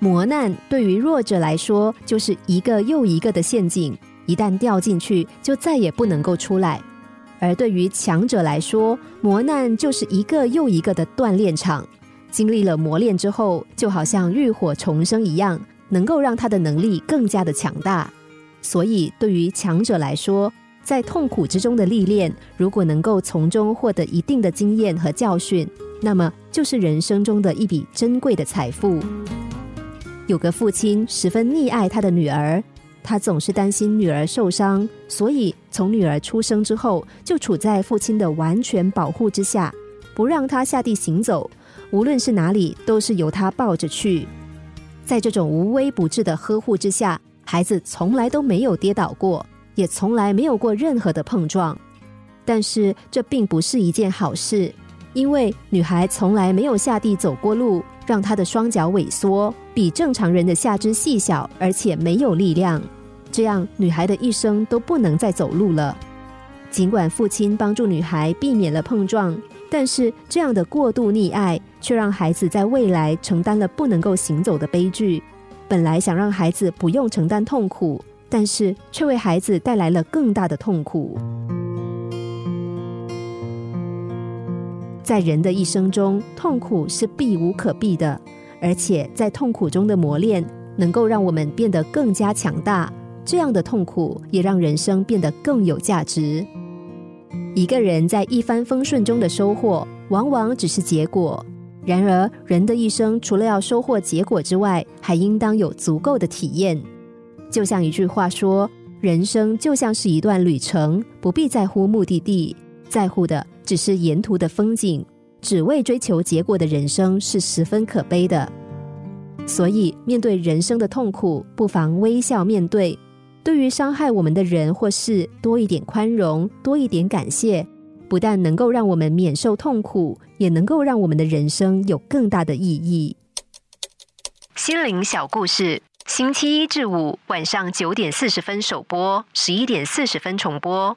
磨难对于弱者来说，就是一个又一个的陷阱，一旦掉进去，就再也不能够出来；而对于强者来说，磨难就是一个又一个的锻炼场。经历了磨练之后，就好像浴火重生一样，能够让他的能力更加的强大。所以，对于强者来说，在痛苦之中的历练，如果能够从中获得一定的经验和教训，那么就是人生中的一笔珍贵的财富。有个父亲十分溺爱他的女儿，他总是担心女儿受伤，所以从女儿出生之后就处在父亲的完全保护之下，不让她下地行走，无论是哪里都是由他抱着去。在这种无微不至的呵护之下，孩子从来都没有跌倒过，也从来没有过任何的碰撞。但是这并不是一件好事，因为女孩从来没有下地走过路。让她的双脚萎缩，比正常人的下肢细小，而且没有力量。这样，女孩的一生都不能再走路了。尽管父亲帮助女孩避免了碰撞，但是这样的过度溺爱，却让孩子在未来承担了不能够行走的悲剧。本来想让孩子不用承担痛苦，但是却为孩子带来了更大的痛苦。在人的一生中，痛苦是避无可避的，而且在痛苦中的磨练，能够让我们变得更加强大。这样的痛苦也让人生变得更有价值。一个人在一帆风顺中的收获，往往只是结果。然而，人的一生除了要收获结果之外，还应当有足够的体验。就像一句话说：“人生就像是一段旅程，不必在乎目的地，在乎的。”只是沿途的风景，只为追求结果的人生是十分可悲的。所以，面对人生的痛苦，不妨微笑面对。对于伤害我们的人或事，多一点宽容，多一点感谢，不但能够让我们免受痛苦，也能够让我们的人生有更大的意义。心灵小故事，星期一至五晚上九点四十分首播，十一点四十分重播。